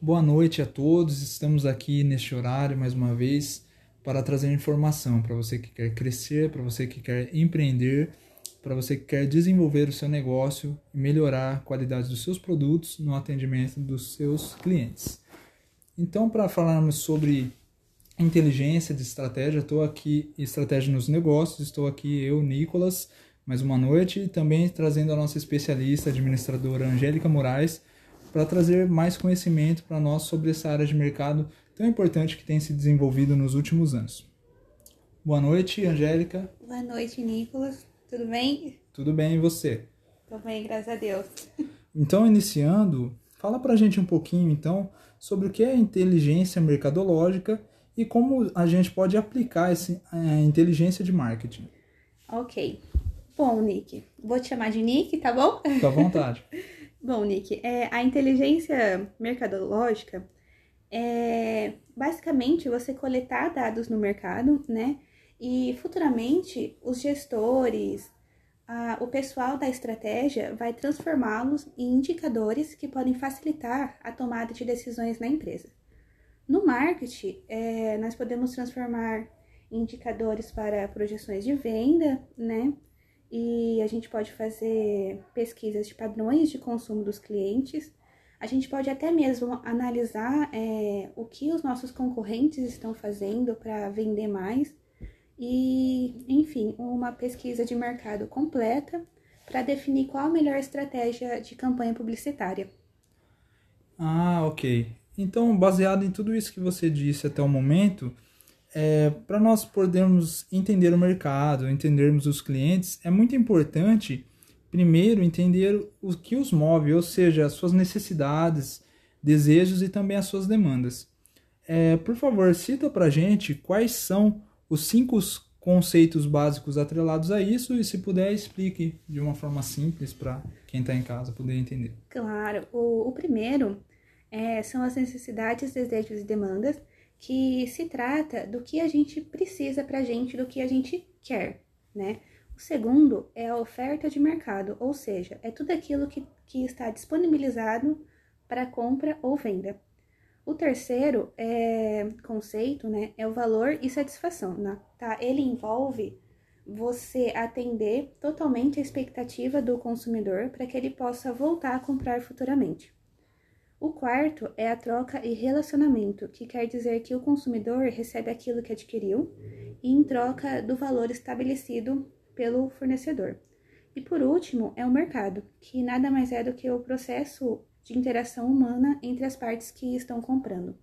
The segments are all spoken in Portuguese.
Boa noite a todos. Estamos aqui neste horário mais uma vez para trazer informação para você que quer crescer, para você que quer empreender, para você que quer desenvolver o seu negócio e melhorar a qualidade dos seus produtos no atendimento dos seus clientes. Então, para falarmos sobre inteligência de estratégia, estou aqui, estratégia nos negócios, estou aqui eu, Nicolas, mais uma noite, e também trazendo a nossa especialista, administradora Angélica Moraes, para trazer mais conhecimento para nós sobre essa área de mercado tão importante que tem se desenvolvido nos últimos anos. Boa noite, Angélica. Boa noite, Nicolas. Tudo bem? Tudo bem, e você? Tudo bem, graças a Deus. Então, iniciando, fala para a gente um pouquinho, então, sobre o que é inteligência mercadológica e como a gente pode aplicar essa a inteligência de marketing. Ok. Bom, Nick, vou te chamar de Nick, tá bom? Fica à vontade. Bom, Nick, é, a inteligência mercadológica é basicamente você coletar dados no mercado, né? E futuramente os gestores, a, o pessoal da estratégia vai transformá-los em indicadores que podem facilitar a tomada de decisões na empresa. No marketing, é, nós podemos transformar indicadores para projeções de venda, né? E a gente pode fazer pesquisas de padrões de consumo dos clientes. A gente pode até mesmo analisar é, o que os nossos concorrentes estão fazendo para vender mais e, enfim, uma pesquisa de mercado completa para definir qual a melhor estratégia de campanha publicitária. Ah, ok. Então, baseado em tudo isso que você disse até o momento, é, para nós podermos entender o mercado, entendermos os clientes, é muito importante, primeiro, entender o que os move, ou seja, as suas necessidades, desejos e também as suas demandas. É, por favor, cita para gente quais são os cinco conceitos básicos atrelados a isso e, se puder, explique de uma forma simples para quem está em casa poder entender. Claro, o, o primeiro é, são as necessidades, desejos e demandas que se trata do que a gente precisa para a gente, do que a gente quer, né? O segundo é a oferta de mercado, ou seja, é tudo aquilo que, que está disponibilizado para compra ou venda. O terceiro é, conceito né, é o valor e satisfação. Né? Tá? Ele envolve você atender totalmente a expectativa do consumidor para que ele possa voltar a comprar futuramente. O quarto é a troca e relacionamento, que quer dizer que o consumidor recebe aquilo que adquiriu em troca do valor estabelecido pelo fornecedor. E por último, é o mercado, que nada mais é do que o processo de interação humana entre as partes que estão comprando.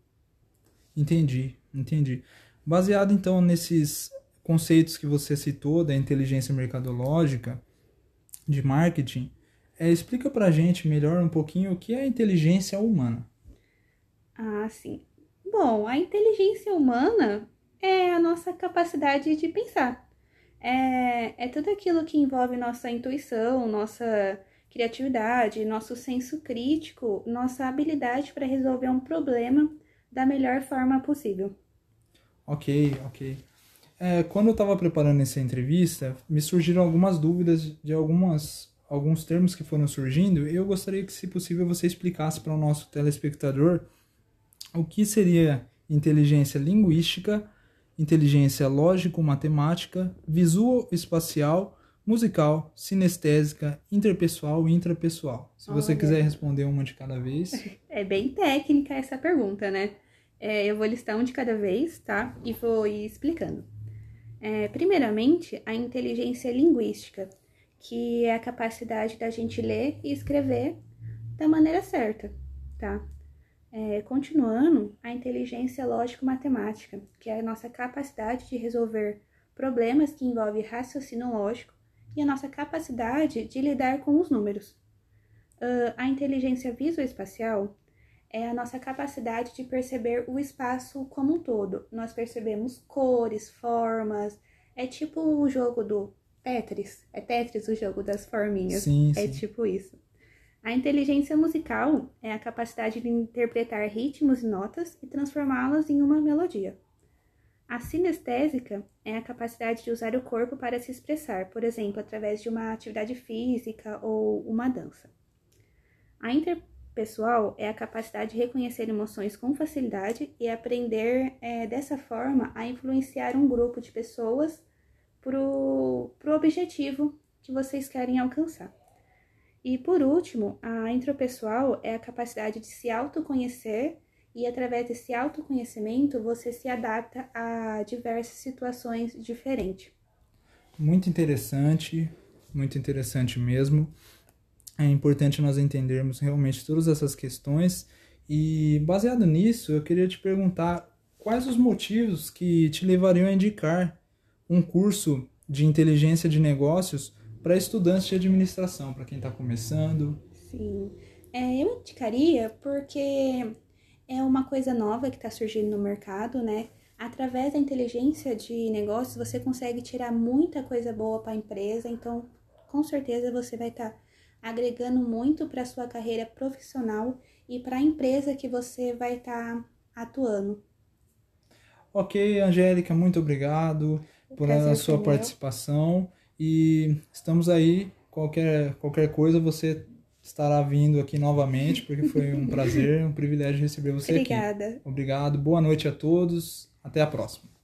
Entendi, entendi. Baseado então nesses conceitos que você citou da inteligência mercadológica, de marketing, é, explica pra gente melhor um pouquinho o que é a inteligência humana. Ah, sim. Bom, a inteligência humana é a nossa capacidade de pensar. É, é tudo aquilo que envolve nossa intuição, nossa criatividade, nosso senso crítico, nossa habilidade para resolver um problema da melhor forma possível. Ok, ok. É, quando eu estava preparando essa entrevista, me surgiram algumas dúvidas de algumas alguns termos que foram surgindo, eu gostaria que, se possível, você explicasse para o nosso telespectador o que seria inteligência linguística, inteligência lógico-matemática, visual-espacial, musical, sinestésica, interpessoal e intrapessoal. Se você Olha. quiser responder uma de cada vez. É bem técnica essa pergunta, né? É, eu vou listar um de cada vez, tá? E vou ir explicando. É, primeiramente, a inteligência linguística que é a capacidade da gente ler e escrever da maneira certa, tá? É, continuando, a inteligência lógico-matemática, que é a nossa capacidade de resolver problemas que envolvem raciocínio lógico e a nossa capacidade de lidar com os números. Uh, a inteligência visoespacial é a nossa capacidade de perceber o espaço como um todo. Nós percebemos cores, formas, é tipo o jogo do Tetris. É Tetris o jogo das forminhas. Sim, é sim. tipo isso. A inteligência musical é a capacidade de interpretar ritmos e notas e transformá-las em uma melodia. A sinestésica é a capacidade de usar o corpo para se expressar, por exemplo, através de uma atividade física ou uma dança. A pessoal é a capacidade de reconhecer emoções com facilidade e aprender é, dessa forma a influenciar um grupo de pessoas para o objetivo que vocês querem alcançar. E por último, a intropessoal é a capacidade de se autoconhecer e através desse autoconhecimento você se adapta a diversas situações diferentes. Muito interessante, muito interessante mesmo é importante nós entendermos realmente todas essas questões e baseado nisso, eu queria te perguntar quais os motivos que te levariam a indicar um curso de inteligência de negócios para estudantes de administração, para quem está começando? Sim, é, eu indicaria porque é uma coisa nova que está surgindo no mercado, né? Através da inteligência de negócios, você consegue tirar muita coisa boa para a empresa, então com certeza você vai estar tá agregando muito para a sua carreira profissional e para a empresa que você vai estar tá atuando. Ok, Angélica, muito obrigado por a sua participação e estamos aí. Qualquer, qualquer coisa você estará vindo aqui novamente, porque foi um prazer, um privilégio receber você Obrigada. aqui. Obrigado. Boa noite a todos. Até a próxima.